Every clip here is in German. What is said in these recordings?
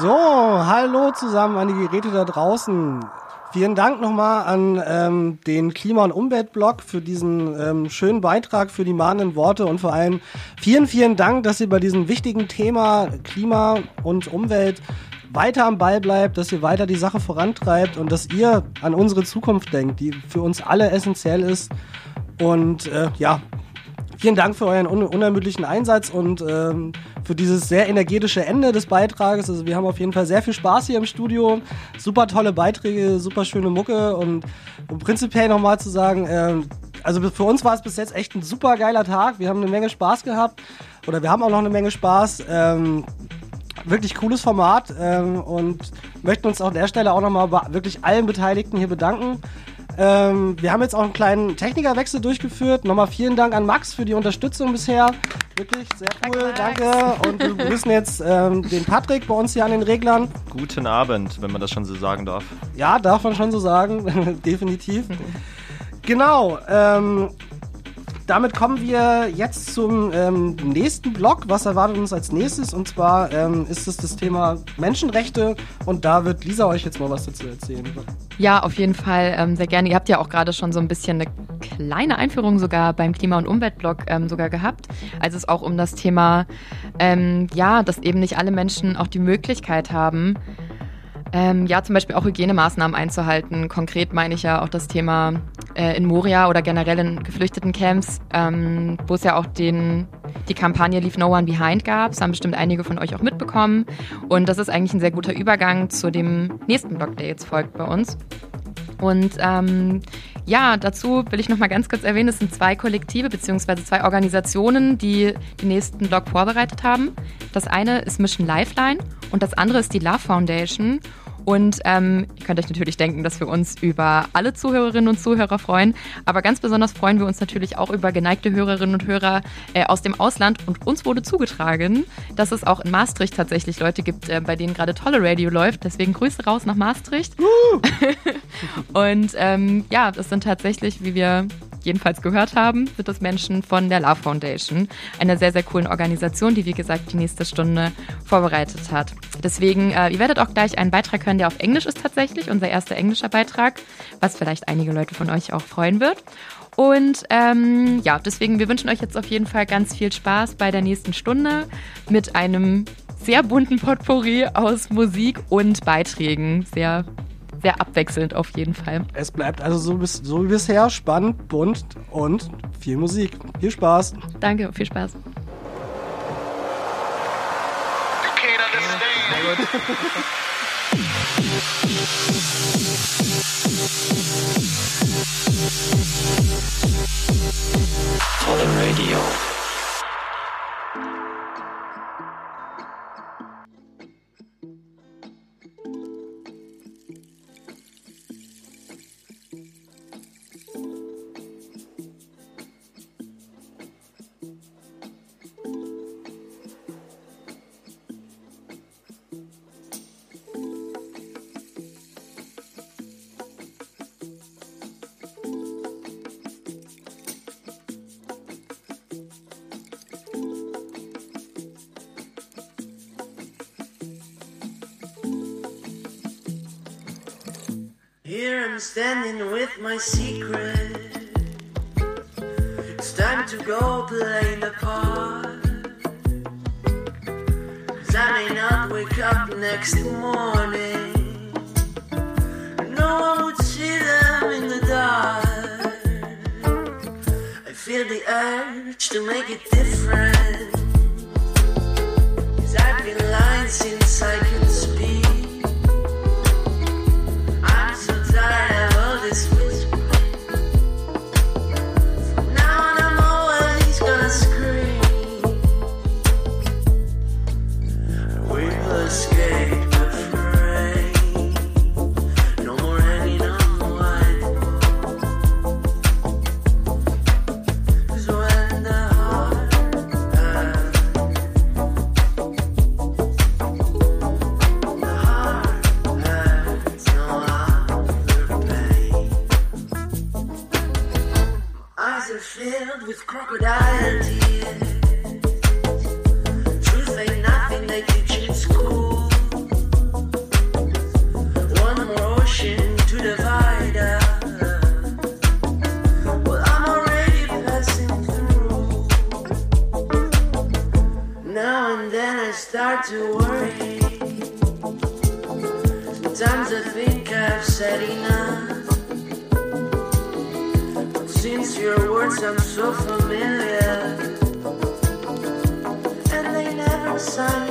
So, hallo zusammen an die Geräte da draußen. Vielen Dank nochmal an ähm, den Klima- und Umweltblog für diesen ähm, schönen Beitrag, für die mahnenden Worte und vor allem vielen, vielen Dank, dass ihr bei diesem wichtigen Thema Klima und Umwelt weiter am Ball bleibt, dass ihr weiter die Sache vorantreibt und dass ihr an unsere Zukunft denkt, die für uns alle essentiell ist. Und äh, ja, vielen Dank für euren un unermüdlichen Einsatz und ähm, für dieses sehr energetische Ende des Beitrages. Also wir haben auf jeden Fall sehr viel Spaß hier im Studio. Super tolle Beiträge, super schöne Mucke und um prinzipiell nochmal zu sagen, äh, also für uns war es bis jetzt echt ein super geiler Tag. Wir haben eine Menge Spaß gehabt oder wir haben auch noch eine Menge Spaß. Ähm, wirklich cooles Format ähm, und möchten uns an der Stelle auch nochmal bei wirklich allen Beteiligten hier bedanken. Ähm, wir haben jetzt auch einen kleinen Technikerwechsel durchgeführt. Nochmal vielen Dank an Max für die Unterstützung bisher. Wirklich sehr cool, danke. danke. Und wir begrüßen jetzt ähm, den Patrick bei uns hier an den Reglern. Guten Abend, wenn man das schon so sagen darf. Ja, darf man schon so sagen, definitiv. Genau. Ähm, damit kommen wir jetzt zum ähm, nächsten Block. Was erwartet uns als nächstes? Und zwar ähm, ist es das Thema Menschenrechte. Und da wird Lisa euch jetzt mal was dazu erzählen. Ja, auf jeden Fall ähm, sehr gerne. Ihr habt ja auch gerade schon so ein bisschen eine kleine Einführung sogar beim Klima- und Umweltblog ähm, sogar gehabt. Also es auch um das Thema, ähm, ja, dass eben nicht alle Menschen auch die Möglichkeit haben, ähm, ja, zum Beispiel auch Hygienemaßnahmen einzuhalten. Konkret meine ich ja auch das Thema äh, in Moria oder generell in geflüchteten Camps, ähm, wo es ja auch den, die Kampagne Leave No One Behind gab. Das haben bestimmt einige von euch auch mitbekommen. Und das ist eigentlich ein sehr guter Übergang zu dem nächsten Blog, der jetzt folgt bei uns. Und ähm, ja, dazu will ich noch mal ganz kurz erwähnen, es sind zwei Kollektive bzw. zwei Organisationen, die den nächsten Blog vorbereitet haben. Das eine ist Mission Lifeline und das andere ist die Love Foundation. Und ähm, ihr könnt euch natürlich denken, dass wir uns über alle Zuhörerinnen und Zuhörer freuen. Aber ganz besonders freuen wir uns natürlich auch über geneigte Hörerinnen und Hörer äh, aus dem Ausland. Und uns wurde zugetragen, dass es auch in Maastricht tatsächlich Leute gibt, äh, bei denen gerade tolle Radio läuft. Deswegen Grüße raus nach Maastricht. und ähm, ja, das sind tatsächlich, wie wir jedenfalls gehört haben, sind das Menschen von der Love Foundation, einer sehr, sehr coolen Organisation, die, wie gesagt, die nächste Stunde vorbereitet hat. Deswegen, äh, ihr werdet auch gleich einen Beitrag hören, der auf Englisch ist tatsächlich, unser erster englischer Beitrag, was vielleicht einige Leute von euch auch freuen wird. Und ähm, ja, deswegen, wir wünschen euch jetzt auf jeden Fall ganz viel Spaß bei der nächsten Stunde mit einem sehr bunten Potpourri aus Musik und Beiträgen. Sehr sehr abwechselnd auf jeden Fall. Es bleibt also so, bis, so wie bisher spannend, bunt und viel Musik. Viel Spaß. Danke, viel Spaß. Tolle Radio. Standing with my secret. It's time to go play the park. Cause I may not wake up next morning. No one would see them in the dark. I feel the urge to make it different. Cause I've been lying since I could sun.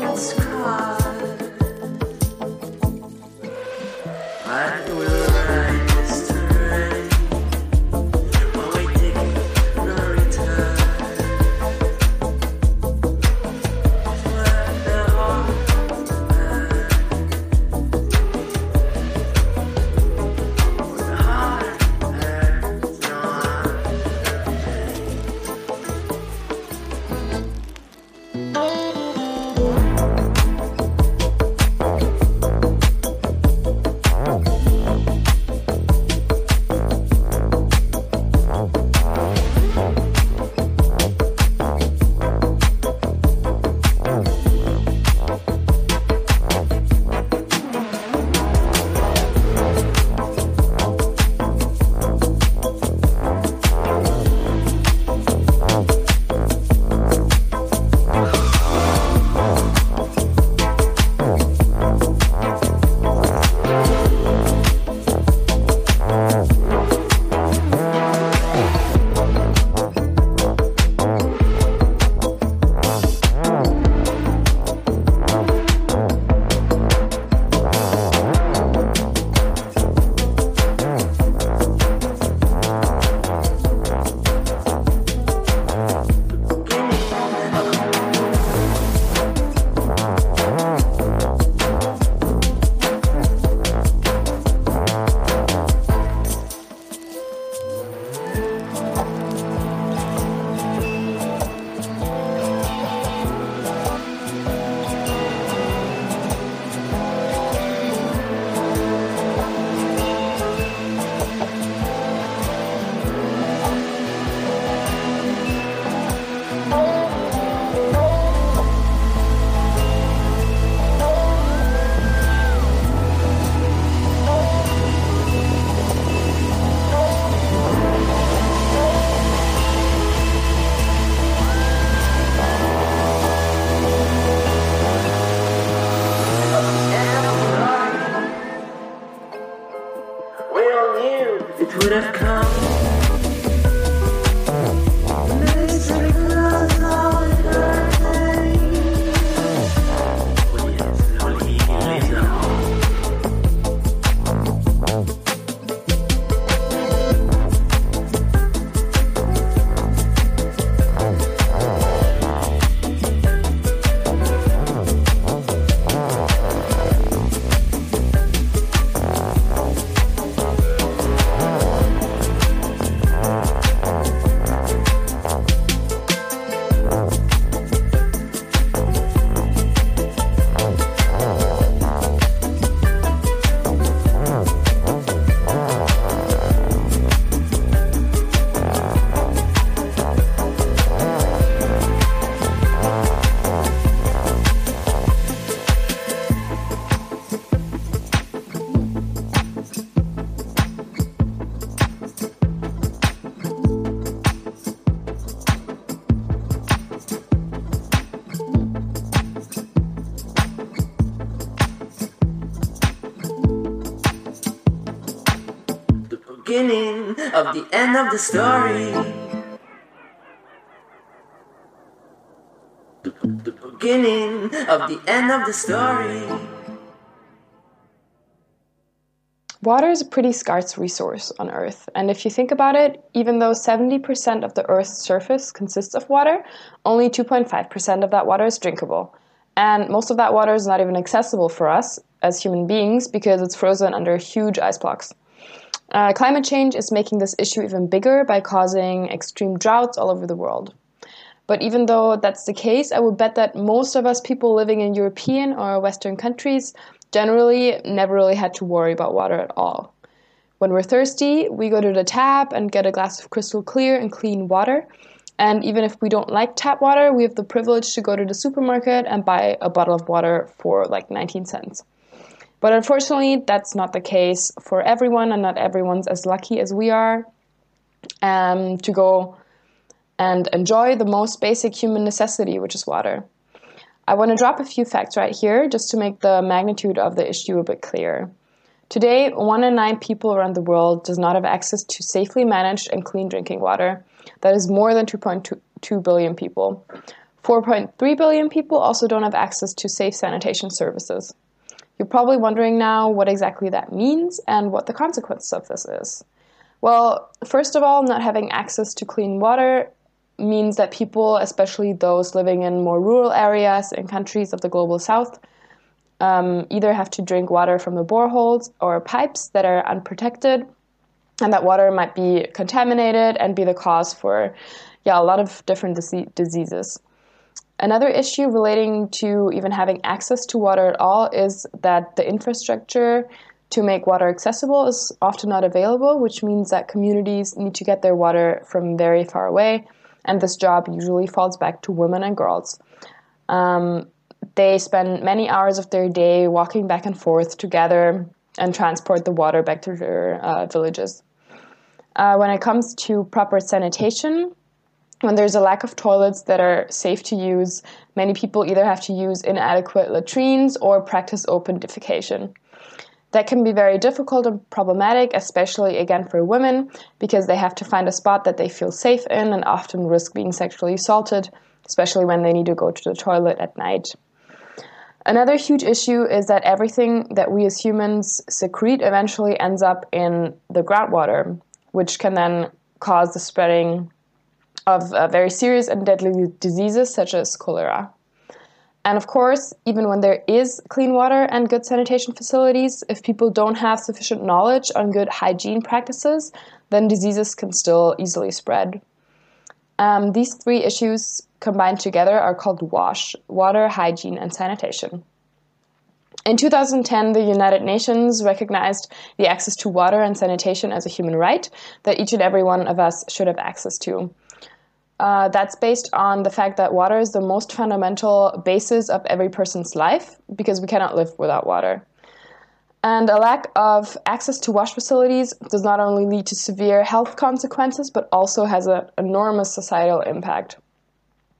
Of the end of the story. The, beginning of the end of the story. Water is a pretty scarce resource on Earth, and if you think about it, even though 70% of the Earth's surface consists of water, only 2.5% of that water is drinkable. And most of that water is not even accessible for us as human beings because it's frozen under huge ice blocks. Uh, climate change is making this issue even bigger by causing extreme droughts all over the world. But even though that's the case, I would bet that most of us people living in European or Western countries generally never really had to worry about water at all. When we're thirsty, we go to the tap and get a glass of crystal clear and clean water. And even if we don't like tap water, we have the privilege to go to the supermarket and buy a bottle of water for like 19 cents. But unfortunately, that's not the case for everyone, and not everyone's as lucky as we are um, to go and enjoy the most basic human necessity, which is water. I want to drop a few facts right here just to make the magnitude of the issue a bit clearer. Today, one in nine people around the world does not have access to safely managed and clean drinking water. That is more than 2.2 billion people. 4.3 billion people also don't have access to safe sanitation services. You're probably wondering now what exactly that means and what the consequences of this is. Well, first of all, not having access to clean water means that people, especially those living in more rural areas in countries of the global south, um, either have to drink water from the boreholes or pipes that are unprotected, and that water might be contaminated and be the cause for, yeah, a lot of different dise- diseases. Another issue relating to even having access to water at all is that the infrastructure to make water accessible is often not available, which means that communities need to get their water from very far away, and this job usually falls back to women and girls. Um, they spend many hours of their day walking back and forth to gather and transport the water back to their uh, villages. Uh, when it comes to proper sanitation, when there's a lack of toilets that are safe to use, many people either have to use inadequate latrines or practice open defecation. That can be very difficult and problematic, especially again for women, because they have to find a spot that they feel safe in and often risk being sexually assaulted, especially when they need to go to the toilet at night. Another huge issue is that everything that we as humans secrete eventually ends up in the groundwater, which can then cause the spreading of uh, very serious and deadly diseases such as cholera. And of course, even when there is clean water and good sanitation facilities, if people don't have sufficient knowledge on good hygiene practices, then diseases can still easily spread. Um, these three issues combined together are called WASH water, hygiene, and sanitation. In 2010, the United Nations recognized the access to water and sanitation as a human right that each and every one of us should have access to. Uh, that's based on the fact that water is the most fundamental basis of every person's life because we cannot live without water. And a lack of access to wash facilities does not only lead to severe health consequences, but also has an enormous societal impact.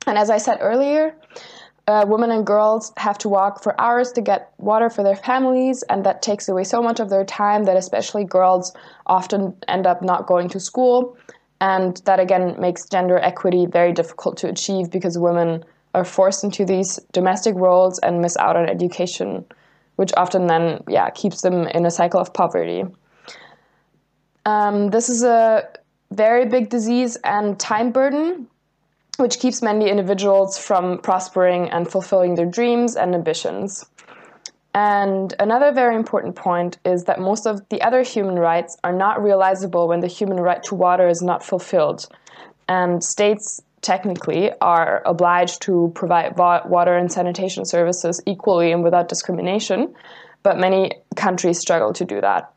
And as I said earlier, uh, women and girls have to walk for hours to get water for their families, and that takes away so much of their time that especially girls often end up not going to school and that again makes gender equity very difficult to achieve because women are forced into these domestic roles and miss out on education, which often then yeah keeps them in a cycle of poverty. Um, this is a very big disease and time burden, which keeps many individuals from prospering and fulfilling their dreams and ambitions. And another very important point is that most of the other human rights are not realizable when the human right to water is not fulfilled. And states technically are obliged to provide water and sanitation services equally and without discrimination, but many countries struggle to do that.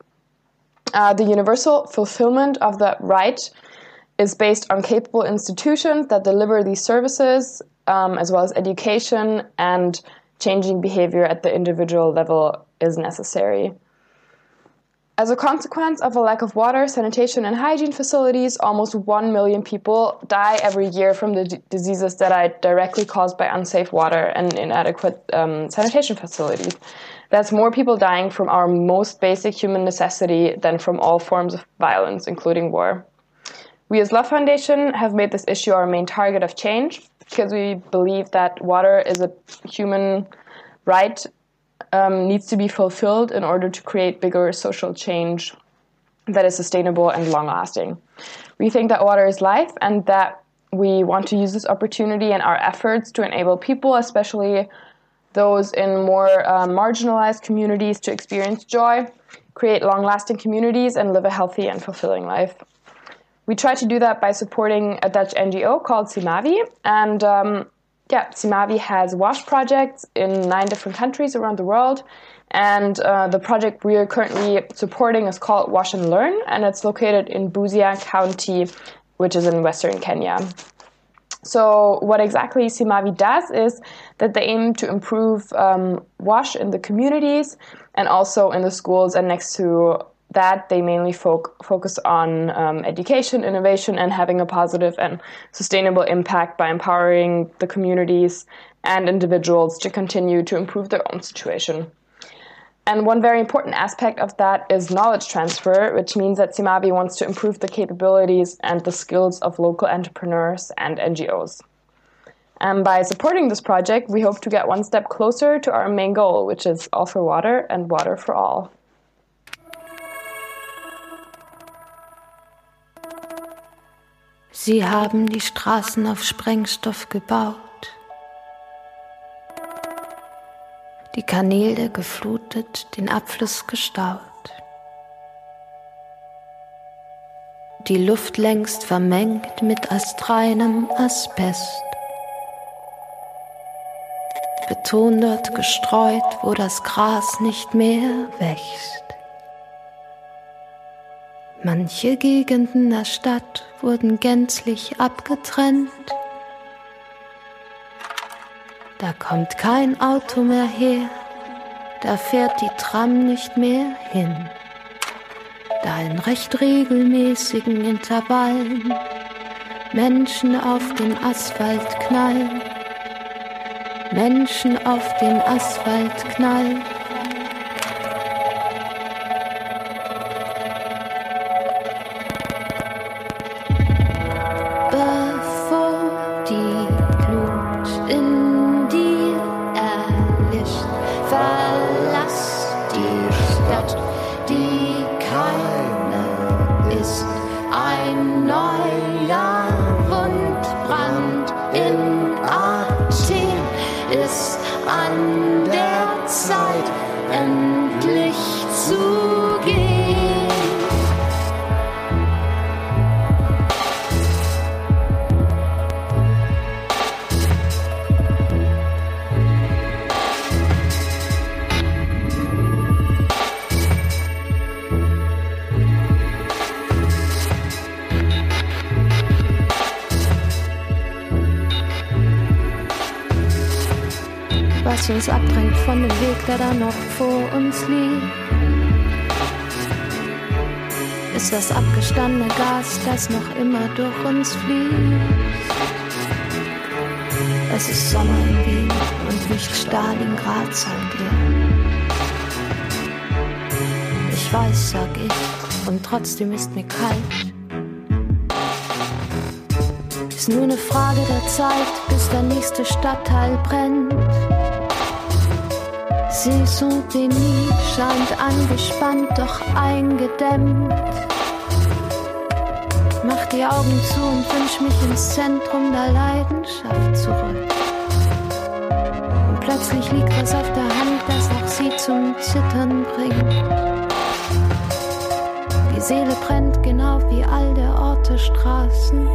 Uh, the universal fulfillment of that right is based on capable institutions that deliver these services, um, as well as education and changing behavior at the individual level is necessary. As a consequence of a lack of water, sanitation, and hygiene facilities, almost 1 million people die every year from the d- diseases that are directly caused by unsafe water and inadequate um, sanitation facilities. That's more people dying from our most basic human necessity than from all forms of violence, including war. We as Love Foundation have made this issue our main target of change because we believe that water is a human right um, needs to be fulfilled in order to create bigger social change that is sustainable and long lasting. We think that water is life and that we want to use this opportunity and our efforts to enable people, especially those in more uh, marginalized communities, to experience joy, create long lasting communities, and live a healthy and fulfilling life. We try to do that by supporting a Dutch NGO called Simavi, and um, yeah, Simavi has wash projects in nine different countries around the world. And uh, the project we are currently supporting is called Wash and Learn, and it's located in Busia County, which is in western Kenya. So, what exactly Simavi does is that they aim to improve um, wash in the communities and also in the schools. And next to that, they mainly fo- focus on um, education, innovation, and having a positive and sustainable impact by empowering the communities and individuals to continue to improve their own situation. And one very important aspect of that is knowledge transfer, which means that Simavi wants to improve the capabilities and the skills of local entrepreneurs and NGOs. And by supporting this project, we hope to get one step closer to our main goal, which is all for water and water for all. Sie haben die Straßen auf Sprengstoff gebaut. die Kanäle geflutet, den Abfluss gestaut. Die Luft längst vermengt mit astreinem Asbest. Beton dort gestreut, wo das Gras nicht mehr wächst. Manche Gegenden der Stadt wurden gänzlich abgetrennt da kommt kein Auto mehr her, da fährt die Tram nicht mehr hin. Da in recht regelmäßigen Intervallen Menschen auf den Asphalt knallen, Menschen auf den Asphalt knallen. Von dem Weg, der da noch vor uns liegt. Ist das abgestandene Gas, das noch immer durch uns fließt. Es ist Sommer in Wien und nicht Stalingrad, sagt ihr. Ich weiß, sag ich, und trotzdem ist mir kalt. Ist nur eine Frage der Zeit, bis der nächste Stadtteil brennt. Saison Denis scheint angespannt, doch eingedämmt. Mach die Augen zu und wünsch mich ins Zentrum der Leidenschaft zurück. Und plötzlich liegt was auf der Hand, das auch sie zum Zittern bringt. Die Seele brennt genau wie all der Orte Straßen.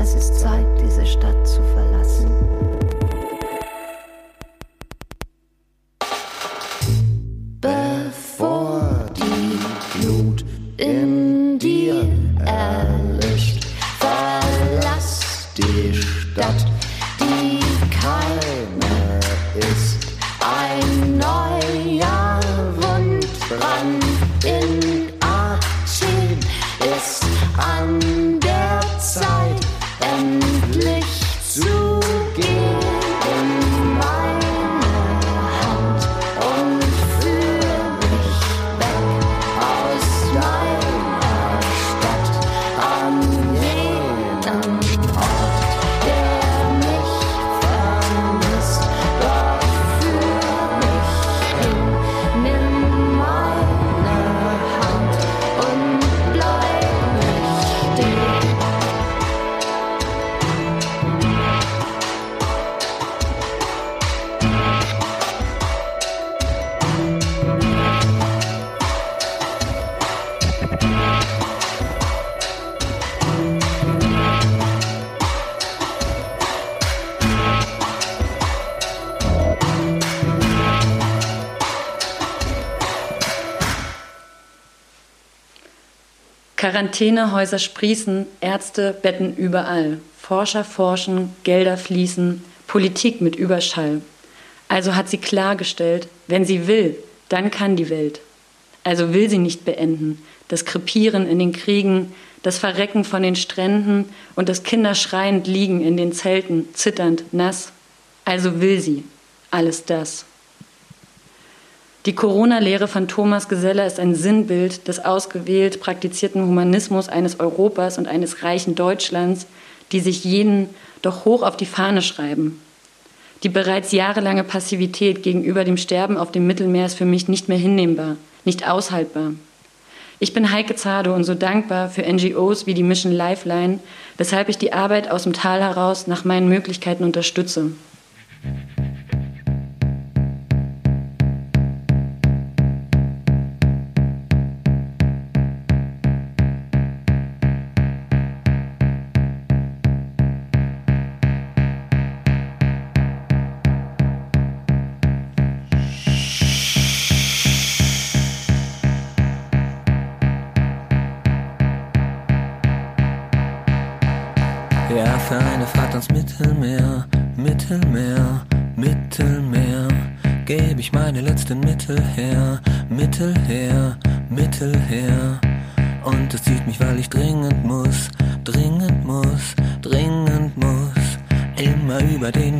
Es ist Zeit, diese Stadt zu verlassen. Quarantänehäuser sprießen, Ärzte betten überall. Forscher forschen, Gelder fließen, Politik mit Überschall. Also hat sie klargestellt, wenn sie will, dann kann die Welt. Also will sie nicht beenden, das Krepieren in den Kriegen, das Verrecken von den Stränden und das Kinder schreiend liegen in den Zelten, zitternd, nass. Also will sie alles das. Die Corona-Lehre von Thomas Geselle ist ein Sinnbild des ausgewählt praktizierten Humanismus eines Europas und eines reichen Deutschlands, die sich jeden doch hoch auf die Fahne schreiben. Die bereits jahrelange Passivität gegenüber dem Sterben auf dem Mittelmeer ist für mich nicht mehr hinnehmbar, nicht aushaltbar. Ich bin Heike Zado und so dankbar für NGOs wie die Mission Lifeline, weshalb ich die Arbeit aus dem Tal heraus nach meinen Möglichkeiten unterstütze. Ich meine letzten Mittel her, Mittel her, Mittel her. Und es zieht mich, weil ich dringend muss, dringend muss, dringend muss. Immer über den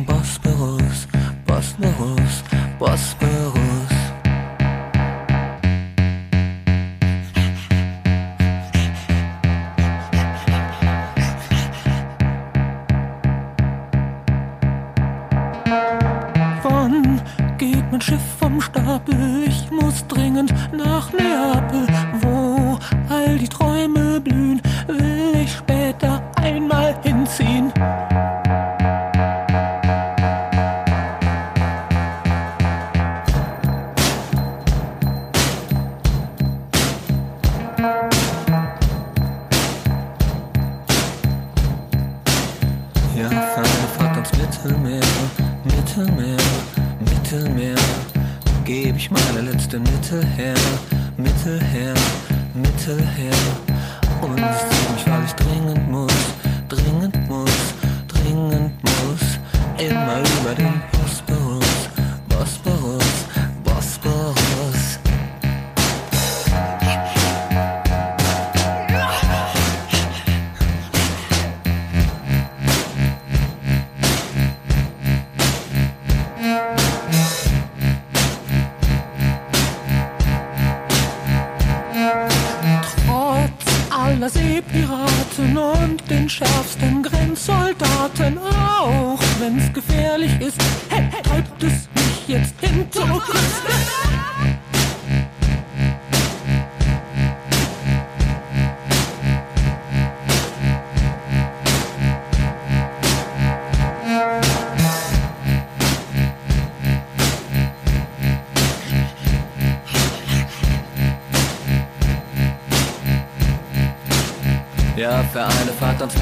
meine letzten Mittel her, Mittel her, Mittel her. Und es mich, weil ich dringend muss,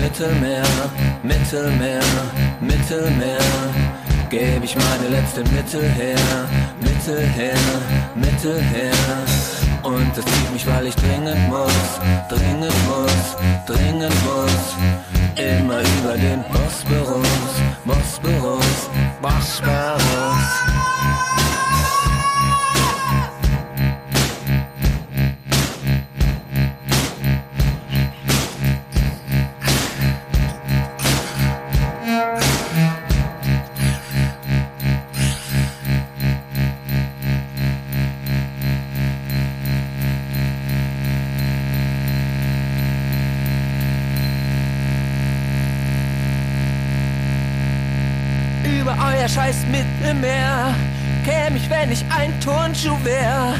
Mittelmeer, Mittelmeer, Mittelmeer, gebe ich meine letzten Mittel her, Mittel her, Mittel her. Und es zieht mich, weil ich dringend muss, dringend muss, dringend muss. Immer über den Bosporus, euer scheiß Mittelmeer käm ich, wenn ich ein Turnschuh wär.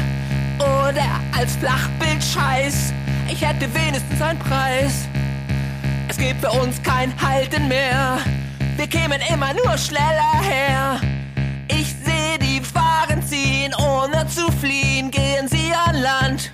Oder als Flachbild scheiß, ich hätte wenigstens einen Preis. Es gibt für uns kein Halten mehr, wir kämen immer nur schneller her. Ich seh die Fahren ziehen, ohne zu fliehen. Gehen sie an Land,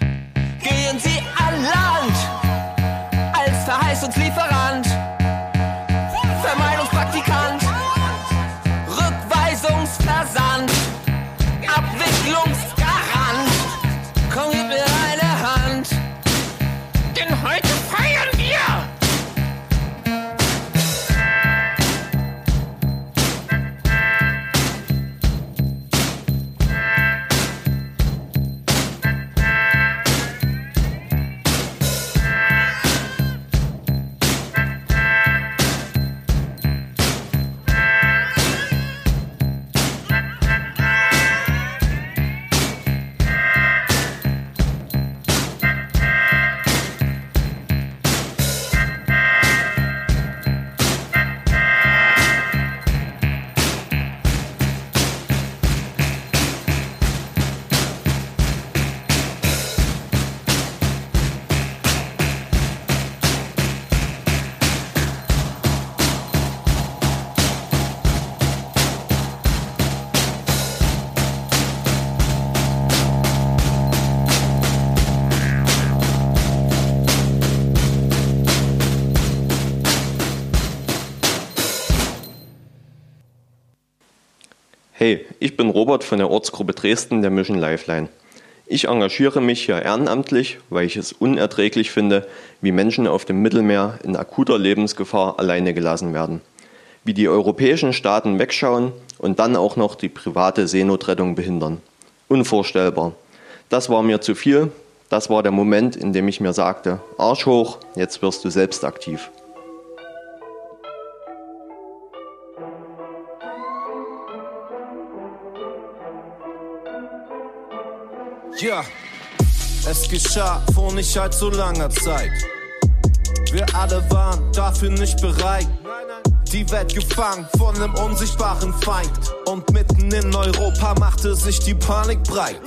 Hey, ich bin Robert von der Ortsgruppe Dresden der Mission Lifeline. Ich engagiere mich hier ehrenamtlich, weil ich es unerträglich finde, wie Menschen auf dem Mittelmeer in akuter Lebensgefahr alleine gelassen werden. Wie die europäischen Staaten wegschauen und dann auch noch die private Seenotrettung behindern. Unvorstellbar. Das war mir zu viel. Das war der Moment, in dem ich mir sagte, Arsch hoch, jetzt wirst du selbst aktiv. Ja, es geschah vor nicht allzu langer Zeit. Wir alle waren dafür nicht bereit. Die Welt gefangen von einem unsichtbaren Feind. Und mitten in Europa machte sich die Panik breit.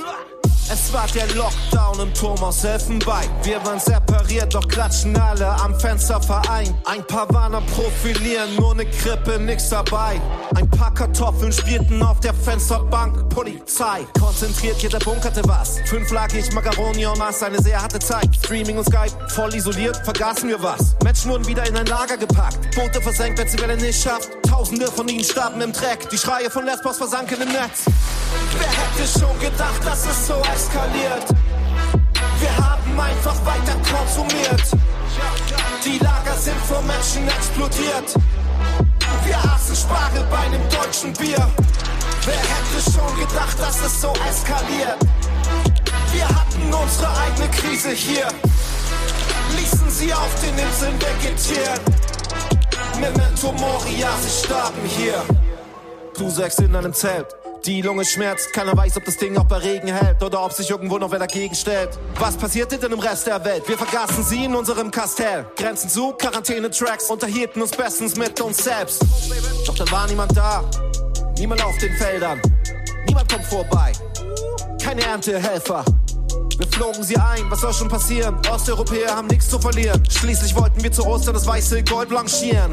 Es war der Lockdown im Turm aus Elfenbein. Wir waren separiert, doch klatschen alle am Fenster vereint. Ein paar Warner profilieren, nur ne Krippe, nix dabei. Ein paar Kartoffeln spielten auf der Fensterbank. Polizei, konzentriert, jeder bunkerte was. Fünf lag ich, Macaroni und Maß, eine sehr harte Zeit. Streaming und Skype, voll isoliert, vergaßen wir was. Menschen wurden wieder in ein Lager gepackt. Boote versenkt, wenn sie Welle nicht schafft. Tausende von ihnen starben im Dreck. Die Schreie von Lesbos versanken im Netz. Wer hätte schon gedacht, dass es so eskaliert? Wir haben einfach weiter konsumiert. Die Lager sind vor Menschen explodiert. Wir aßen Spargel bei einem deutschen Bier. Wer hätte schon gedacht, dass es so eskaliert? Wir hatten unsere eigene Krise hier. Ließen sie auf den Inseln vegetieren. Memento Moria, sie starben hier. Du sagst in einem Zelt. Die Lunge schmerzt, keiner weiß, ob das Ding auch bei Regen hält oder ob sich irgendwo noch wer dagegen stellt. Was passierte denn im Rest der Welt? Wir vergaßen sie in unserem Kastell. Grenzen zu, Quarantäne-Tracks, unterhielten uns bestens mit uns selbst. Doch dann war niemand da, niemand auf den Feldern, niemand kommt vorbei, keine Erntehelfer. Wir flogen sie ein, was soll schon passieren? Osteuropäer haben nichts zu verlieren. Schließlich wollten wir zu Ostern das weiße Gold blanchieren.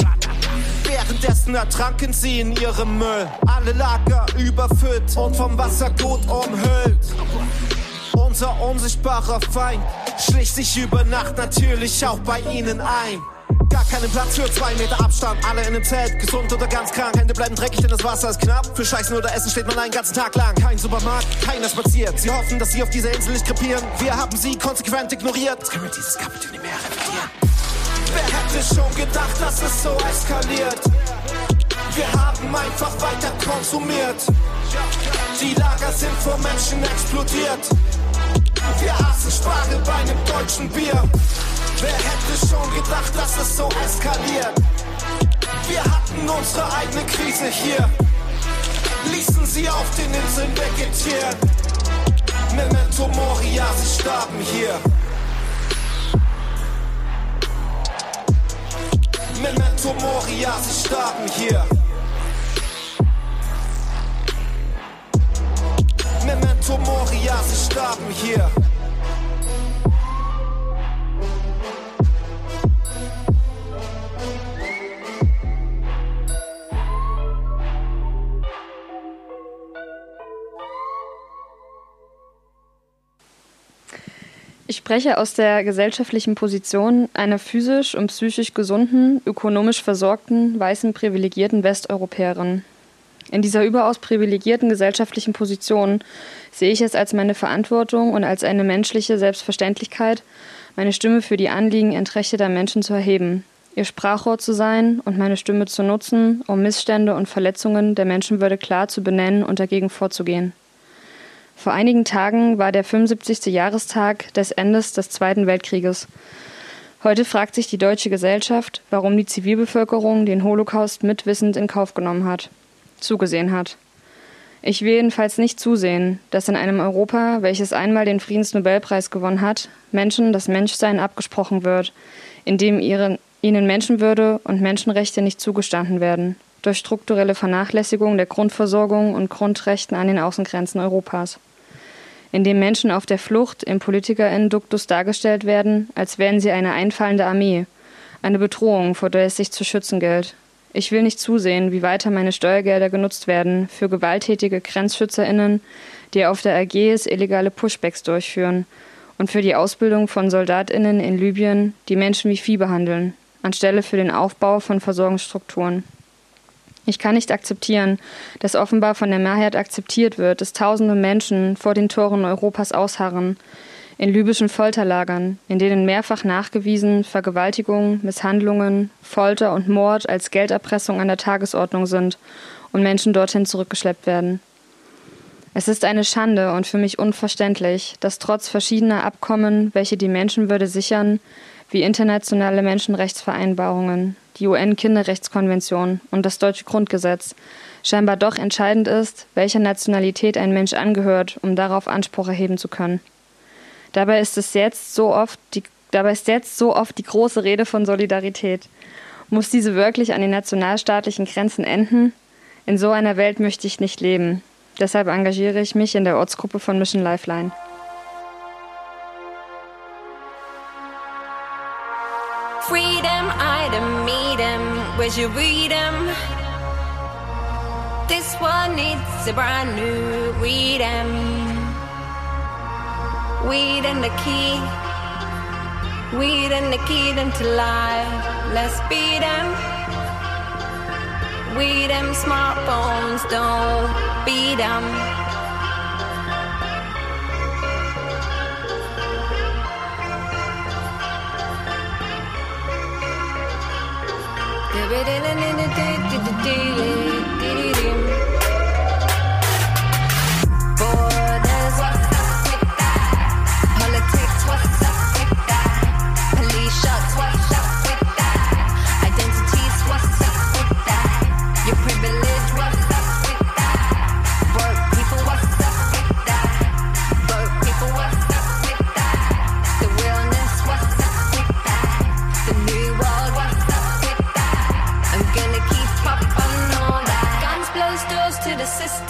Währenddessen ertranken sie in ihrem Müll. Alle Lager überfüllt und vom Wasser gut umhüllt. Unser unsichtbarer Feind schlich sich über Nacht natürlich auch bei ihnen ein. Gar keinen Platz für zwei Meter Abstand, alle in einem Zelt, gesund oder ganz krank. Hände bleiben dreckig, denn das Wasser ist knapp. Für Scheißen oder Essen steht man einen ganzen Tag lang. Kein Supermarkt, keiner spaziert. Sie hoffen, dass sie auf dieser Insel nicht krepieren. Wir haben sie konsequent ignoriert. Jetzt können wir dieses Kapitel nicht mehr repetieren. Wer hätte schon gedacht, dass es so eskaliert? Wir haben einfach weiter konsumiert. Die Lager sind vor Menschen explodiert. Wir aßen Spargel bei einem deutschen Bier. Wer hätte schon gedacht, dass es so eskaliert? Wir hatten unsere eigene Krise hier. Ließen sie auf den Inseln vegetieren. Memento Moria, sie starben hier. Memento Moria, sie starben hier. Memento Moria, sie starben hier. Ich spreche aus der gesellschaftlichen Position einer physisch und psychisch gesunden, ökonomisch versorgten, weißen, privilegierten Westeuropäerin. In dieser überaus privilegierten gesellschaftlichen Position sehe ich es als meine Verantwortung und als eine menschliche Selbstverständlichkeit, meine Stimme für die Anliegen entrechteter Menschen zu erheben, ihr Sprachrohr zu sein und meine Stimme zu nutzen, um Missstände und Verletzungen der Menschenwürde klar zu benennen und dagegen vorzugehen. Vor einigen Tagen war der 75. Jahrestag des Endes des Zweiten Weltkrieges. Heute fragt sich die deutsche Gesellschaft, warum die Zivilbevölkerung den Holocaust mitwissend in Kauf genommen hat, zugesehen hat. Ich will jedenfalls nicht zusehen, dass in einem Europa, welches einmal den Friedensnobelpreis gewonnen hat, Menschen das Menschsein abgesprochen wird, indem ihre, ihnen Menschenwürde und Menschenrechte nicht zugestanden werden, durch strukturelle Vernachlässigung der Grundversorgung und Grundrechten an den Außengrenzen Europas in dem Menschen auf der Flucht im PolitikerInnen-Duktus dargestellt werden, als wären sie eine einfallende Armee, eine Bedrohung, vor der es sich zu schützen gilt. Ich will nicht zusehen, wie weiter meine Steuergelder genutzt werden für gewalttätige GrenzschützerInnen, die auf der Ägäis illegale Pushbacks durchführen und für die Ausbildung von SoldatInnen in Libyen, die Menschen wie Vieh behandeln, anstelle für den Aufbau von Versorgungsstrukturen. Ich kann nicht akzeptieren, dass offenbar von der Mehrheit akzeptiert wird, dass tausende Menschen vor den Toren Europas ausharren, in libyschen Folterlagern, in denen mehrfach nachgewiesen Vergewaltigungen, Misshandlungen, Folter und Mord als Gelderpressung an der Tagesordnung sind und Menschen dorthin zurückgeschleppt werden. Es ist eine Schande und für mich unverständlich, dass trotz verschiedener Abkommen, welche die Menschenwürde sichern, wie internationale Menschenrechtsvereinbarungen, die UN-Kinderrechtskonvention und das deutsche Grundgesetz, scheinbar doch entscheidend ist, welcher Nationalität ein Mensch angehört, um darauf Anspruch erheben zu können. Dabei ist es jetzt so oft die, dabei ist jetzt so oft die große Rede von Solidarität. Muss diese wirklich an den nationalstaatlichen Grenzen enden? In so einer Welt möchte ich nicht leben. Deshalb engagiere ich mich in der Ortsgruppe von Mission Lifeline. Don't meet him. Where's your freedom? This one needs a brand new freedom. Weed and the key. Weed and the key into life. Let's beat them. We them smartphones don't beat them. baby.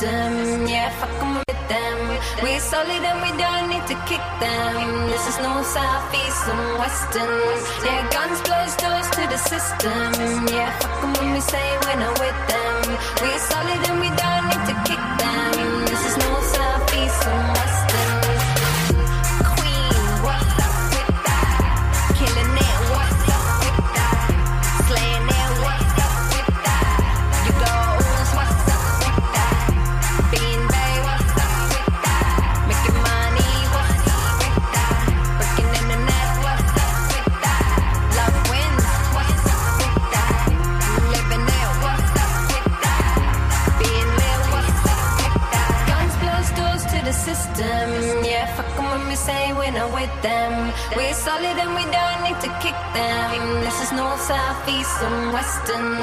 The system, yeah, fuck 'em with them. We're solid and we don't need to kick them. This is no south, and western. Yeah, guns blows doors to the system, yeah, fuck 'em when we say we're not with them. We're solid and we don't need to kick them. This is no south, and western. Western.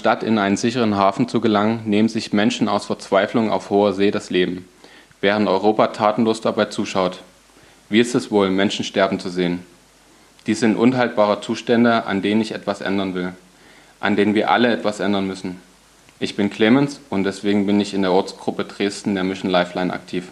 Anstatt in einen sicheren Hafen zu gelangen, nehmen sich Menschen aus Verzweiflung auf hoher See das Leben, während Europa tatenlos dabei zuschaut. Wie ist es wohl, Menschen sterben zu sehen? Dies sind unhaltbare Zustände, an denen ich etwas ändern will, an denen wir alle etwas ändern müssen. Ich bin Clemens und deswegen bin ich in der Ortsgruppe Dresden der Mission Lifeline aktiv.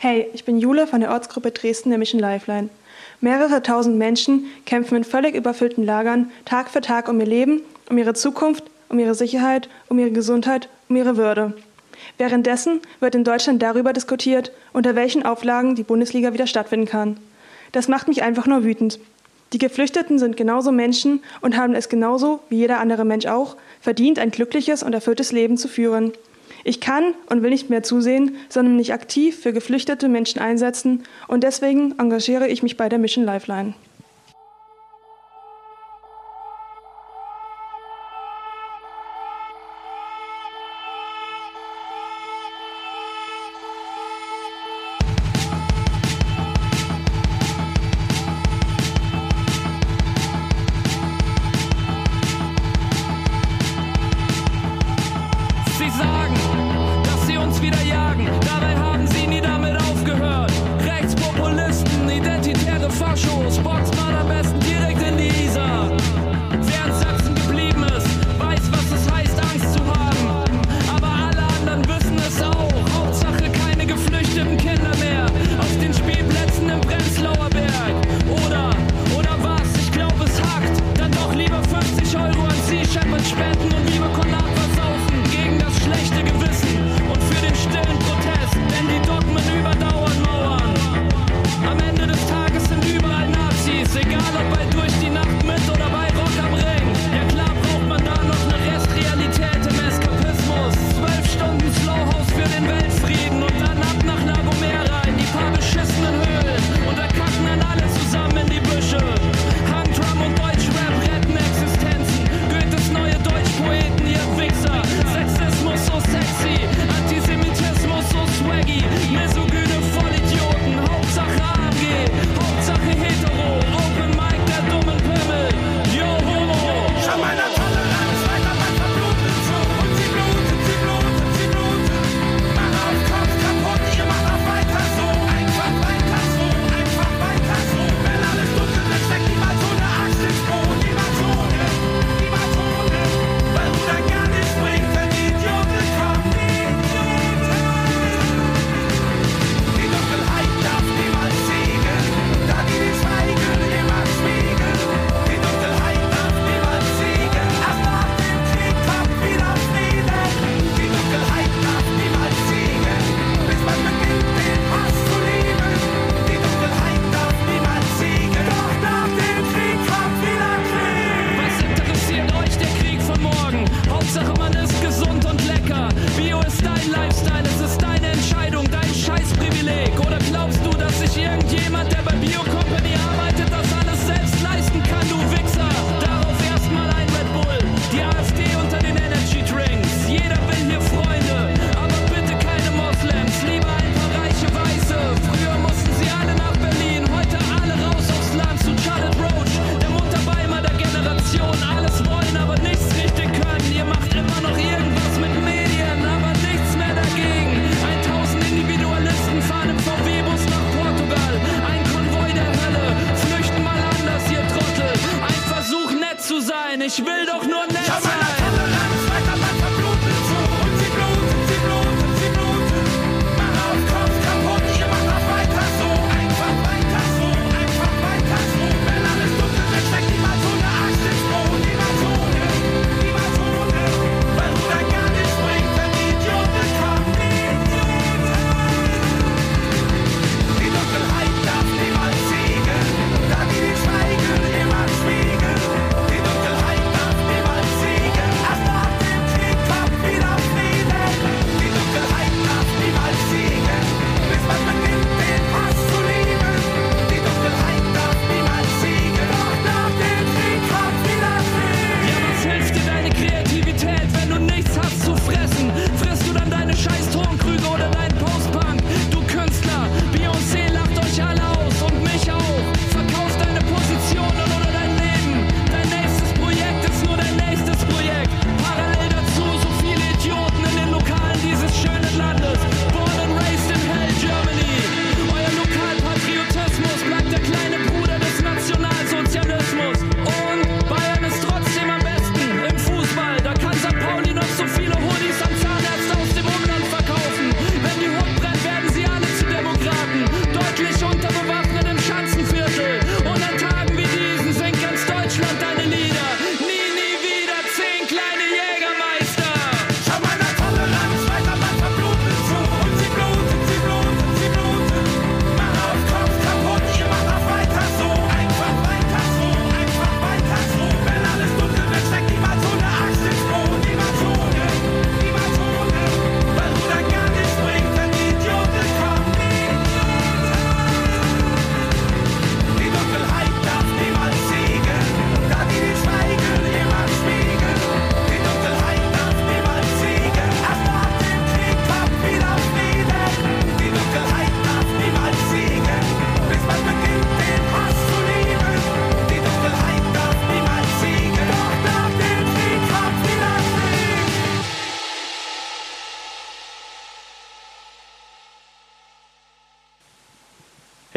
Hey, ich bin Jule von der Ortsgruppe Dresden der Mission Lifeline. Mehrere tausend Menschen kämpfen in völlig überfüllten Lagern Tag für Tag um ihr Leben, um ihre Zukunft, um ihre Sicherheit, um ihre Gesundheit, um ihre Würde. Währenddessen wird in Deutschland darüber diskutiert, unter welchen Auflagen die Bundesliga wieder stattfinden kann. Das macht mich einfach nur wütend. Die Geflüchteten sind genauso Menschen und haben es genauso wie jeder andere Mensch auch verdient, ein glückliches und erfülltes Leben zu führen. Ich kann und will nicht mehr zusehen, sondern mich aktiv für geflüchtete Menschen einsetzen und deswegen engagiere ich mich bei der Mission Lifeline.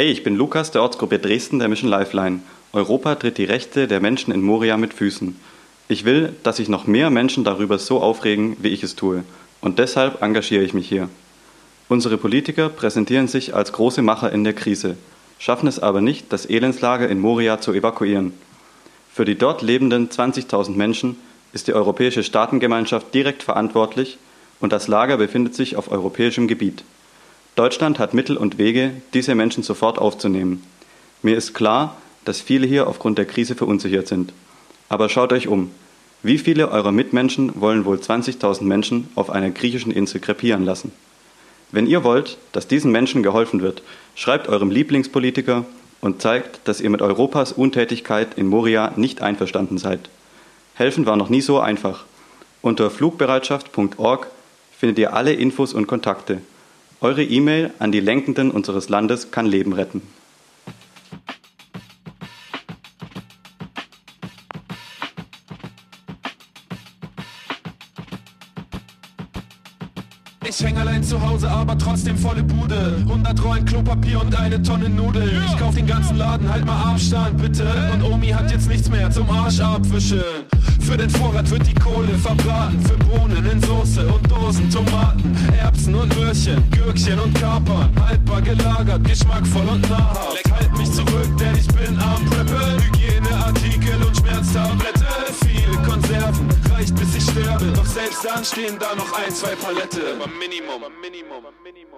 Hey, ich bin Lukas der Ortsgruppe Dresden der Mission Lifeline. Europa tritt die Rechte der Menschen in Moria mit Füßen. Ich will, dass sich noch mehr Menschen darüber so aufregen, wie ich es tue. Und deshalb engagiere ich mich hier. Unsere Politiker präsentieren sich als große Macher in der Krise, schaffen es aber nicht, das Elendslager in Moria zu evakuieren. Für die dort lebenden 20.000 Menschen ist die europäische Staatengemeinschaft direkt verantwortlich und das Lager befindet sich auf europäischem Gebiet. Deutschland hat Mittel und Wege, diese Menschen sofort aufzunehmen. Mir ist klar, dass viele hier aufgrund der Krise verunsichert sind. Aber schaut euch um. Wie viele eurer Mitmenschen wollen wohl 20.000 Menschen auf einer griechischen Insel krepieren lassen? Wenn ihr wollt, dass diesen Menschen geholfen wird, schreibt eurem Lieblingspolitiker und zeigt, dass ihr mit Europas Untätigkeit in Moria nicht einverstanden seid. Helfen war noch nie so einfach. Unter flugbereitschaft.org findet ihr alle Infos und Kontakte. Eure E-Mail an die Lenkenden unseres Landes kann Leben retten. Ich häng allein zu Hause, aber trotzdem volle Bude. 100 Rollen Klopapier und eine Tonne Nudeln. Ich kauf den ganzen Laden, halt mal Abstand, bitte. Und Omi hat jetzt nichts mehr zum Arsch abwischen. Für den Vorrat wird die Kohle verbraten. Für Bohnen in Soße und Dosen, Tomaten, Erbsen und Möhrchen, Gürkchen und Kapern. Haltbar gelagert, geschmackvoll und nahrhaft. Leck halt mich zurück, denn ich bin am Preppel. Hygieneartikel und Schmerztablette. Viele Konserven, reicht bis ich sterbe. Doch selbst dann stehen da noch ein, zwei Palette. Aber Minimum, Minimum, Minimum.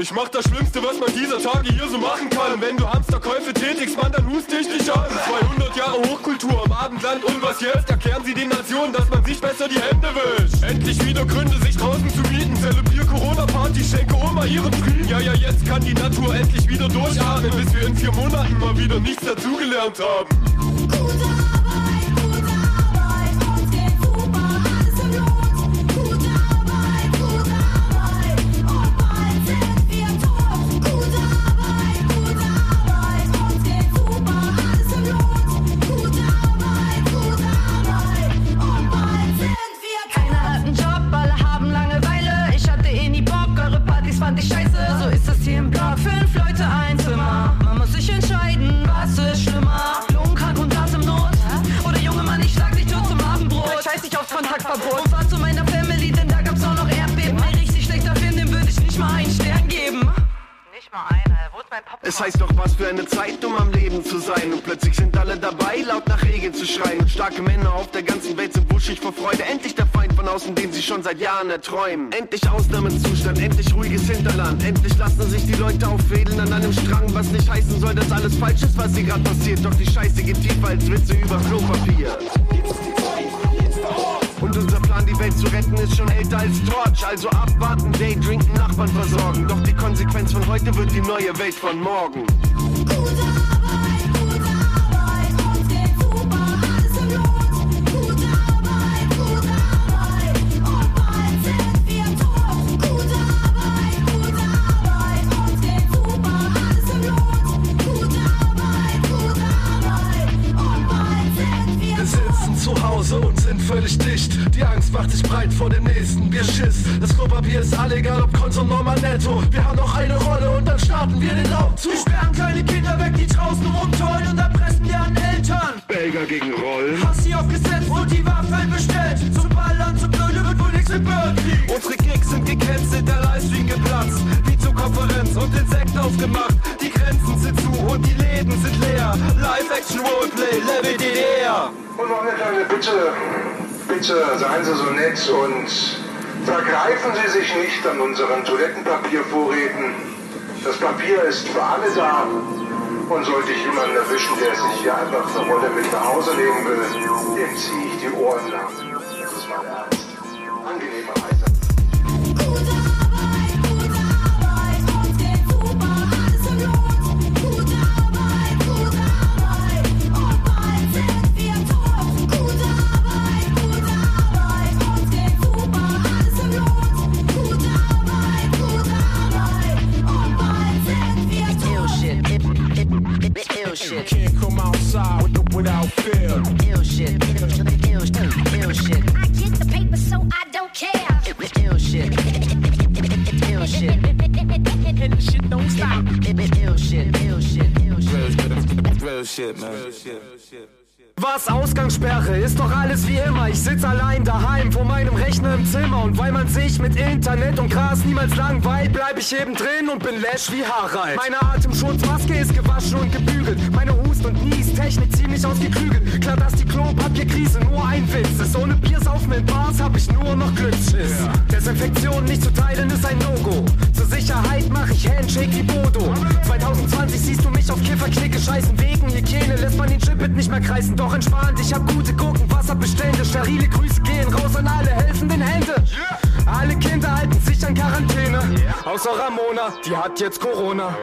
Ich mach das Schlimmste, was man dieser Tage hier so machen kann. Wenn du Hamsterkäufe tätigst, Mann, dann hust dich nicht an. 200 Jahre Hochkultur im Abendland und was jetzt? Erklären sie den Nationen, dass man sich besser die Hände wischt. Endlich wieder Gründe, sich draußen zu mieten. Zelebrier Corona-Party, schenke Oma ihren Frieden. Ja, ja, jetzt kann die Natur endlich wieder durchatmen, bis wir in vier Monaten mal wieder nichts dazugelernt haben. Es heißt doch, was für eine Zeit, um am Leben zu sein. Und plötzlich sind alle dabei, laut nach Regeln zu schreien. Und starke Männer auf der ganzen Welt sind wuschig vor Freude. Endlich der Feind von außen, den sie schon seit Jahren erträumen. Endlich Ausnahmezustand, endlich ruhiges Hinterland. Endlich lassen sich die Leute auffädeln an einem Strang. Was nicht heißen soll, dass alles falsch ist, was hier gerade passiert. Doch die Scheiße geht tiefer als Witze über Klopapier. Und unser Plan, die Welt zu retten, ist schon älter als Torch. Also abwarten, Daydrinken, Nachbarn versorgen. Doch die Konsequenz von heute wird die neue Welt von morgen. Wir Klopapier ist all egal, ob Konto, normal netto. Wir haben noch eine Rolle und dann starten wir den Raum zu. Wir sperren kleine Kinder weg, die draußen rumtollen und erpressen deren Eltern. Belger gegen Rollen. Hast sie aufgesetzt und die Waffen bestellt. Zum Ballern, zum Blöde wird wohl nichts mit Bürgerkrieg. Unsere Gigs sind gecancelt, der Livestream geplatzt. Wie zur Konferenz und Insekt aufgemacht. Die Grenzen sind zu und die Läden sind leer. Live-Action Roleplay, Level DDR. Und noch eine kleine Bitte. Bitte seien Sie so nett und vergreifen Sie sich nicht an unseren Toilettenpapiervorräten. Das Papier ist für alle da. Und sollte ich jemanden erwischen, der sich hier einfach eine Rolle mit nach Hause nehmen will, dem ziehe ich die Ohren lang. Das ist mein Ernst. Angenehme Reise. Can't outside with the, without fear. Ill shit. Ill shit. Ill shit. I get the paper, so I don't care. Ill shit. Ill shit. And the shit don't stop. Ill shit. Ill shit. Ill shit. Real shit, man. Real shit, Real shit. Was Ausgangssperre ist doch alles wie immer. Ich sitz allein daheim vor meinem Rechner im Zimmer. Und weil man sich mit Internet und Gras niemals langweilt, bleib ich eben drin und bin lash wie Harald. Meine Atemschutzmaske ist gewaschen und gebügelt. Meine Hust- und Nies-Technik ziemlich ausgeklügelt. Klar, dass die Klopapierkrise nur ein Witz ist. Ohne Biersaufen in Bars hab ich nur noch Glücksschiss. Desinfektion nicht zu teilen ist ein No-Go. Zur Sicherheit mach ich Handshake wie Bodo. 2020 siehst du mich auf Kifferklicke scheißen Wegen. Hygiene lässt man den Chipit nicht mehr kreisen. Doch entspannt, ich hab gute Gurken, Wasserbestände. Sterile Grüße gehen raus an alle helfenden Hände. Alle Kinder halten sich an Quarantäne. Außer Ramona, die hat jetzt Corona.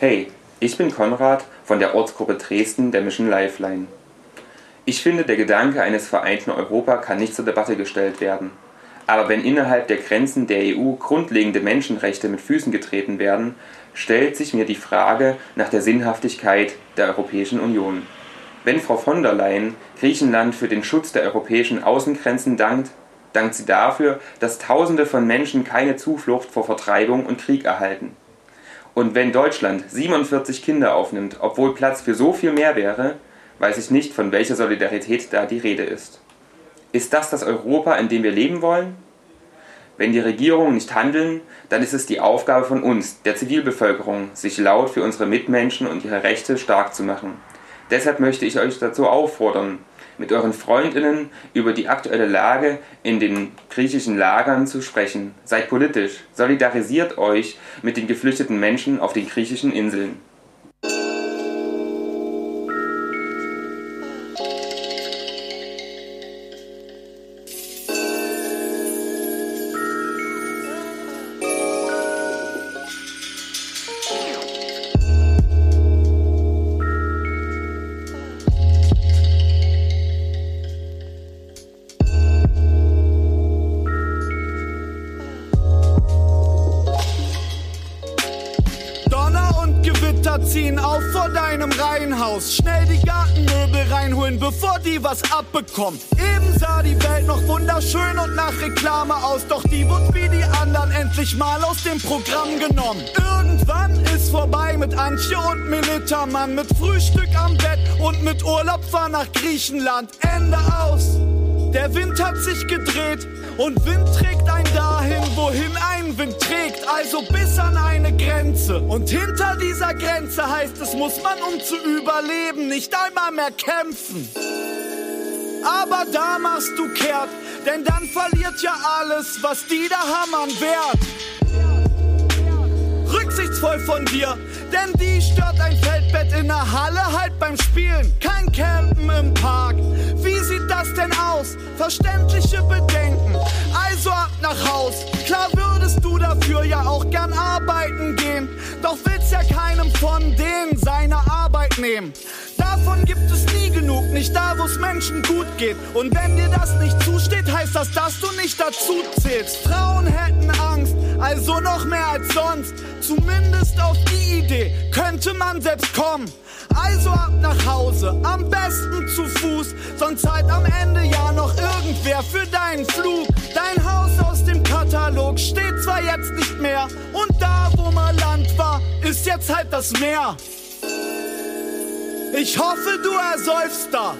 Hey, ich bin Konrad von der Ortsgruppe Dresden der Mission Lifeline. Ich finde, der Gedanke eines vereinten Europa kann nicht zur Debatte gestellt werden. Aber wenn innerhalb der Grenzen der EU grundlegende Menschenrechte mit Füßen getreten werden, stellt sich mir die Frage nach der Sinnhaftigkeit der Europäischen Union. Wenn Frau von der Leyen Griechenland für den Schutz der europäischen Außengrenzen dankt, dankt sie dafür, dass Tausende von Menschen keine Zuflucht vor Vertreibung und Krieg erhalten. Und wenn Deutschland 47 Kinder aufnimmt, obwohl Platz für so viel mehr wäre, weiß ich nicht, von welcher Solidarität da die Rede ist. Ist das das Europa, in dem wir leben wollen? Wenn die Regierungen nicht handeln, dann ist es die Aufgabe von uns, der Zivilbevölkerung, sich laut für unsere Mitmenschen und ihre Rechte stark zu machen. Deshalb möchte ich euch dazu auffordern, mit euren Freundinnen über die aktuelle Lage in den griechischen Lagern zu sprechen. Seid politisch, solidarisiert euch mit den geflüchteten Menschen auf den griechischen Inseln. Die was abbekommen. Eben sah die Welt noch wunderschön und nach Reklame aus. Doch die wird wie die anderen endlich mal aus dem Programm genommen. Irgendwann ist vorbei mit Antje und Melita, Mann. Mit Frühstück am Bett und mit Urlaub fahr nach Griechenland. Ende aus. Der Wind hat sich gedreht und Wind trägt ein dahin, wohin ein Wind trägt, also bis an eine Grenze. Und hinter dieser Grenze heißt es, muss man um zu überleben nicht einmal mehr kämpfen. Aber da machst du kehrt, denn dann verliert ja alles, was die da haben an Wert. Rücksichtsvoll von dir, denn die stört ein Feldbett in der Halle halt beim Spielen. Kein Campen im Park. Wie sieht das denn aus? Verständliche Bedenken. Also ab nach Haus. Klar würdest du dafür ja auch gern arbeiten gehen. Doch willst ja keinem von denen seine Arbeit nehmen. Davon gibt es nie genug, nicht da, wo es Menschen gut geht. Und wenn dir das nicht zusteht, heißt das, dass du nicht dazu zählst. Frauen hätten Angst, also noch mehr als sonst. Zumindest auf die Idee könnte man selbst kommen. Also ab nach Hause, am besten zu Fuß, sonst zahlt am Ende ja noch irgendwer für deinen Flug. Dein Haus aus dem Katalog steht zwar jetzt nicht mehr, und da, wo mal Land war, ist jetzt halt das Meer. Ich hoffe, du ersäufst da.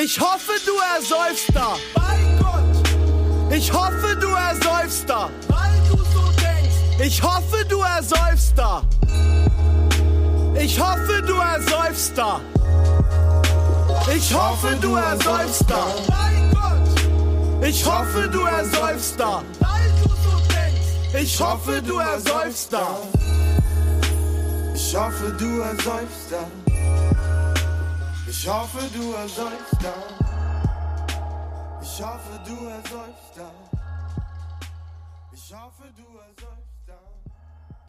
Ich hoffe, du ersäufst da. Bei Gott. Ich hoffe, du ersäufst da. Weil du so denkst. Ich hoffe, du ersäufst da. Ich hoffe, du ersäufst da. Ich hoffe, du ersäufst da. Bei Gott. Ich hoffe, du ersäufst da. Weil du so denkst. Ich hoffe, du ersäufst da. Ich hoffe, du ersäufst da. Ich hoffe, du ersäufst da. Ich hoffe, du ersäufst da. Ich hoffe, du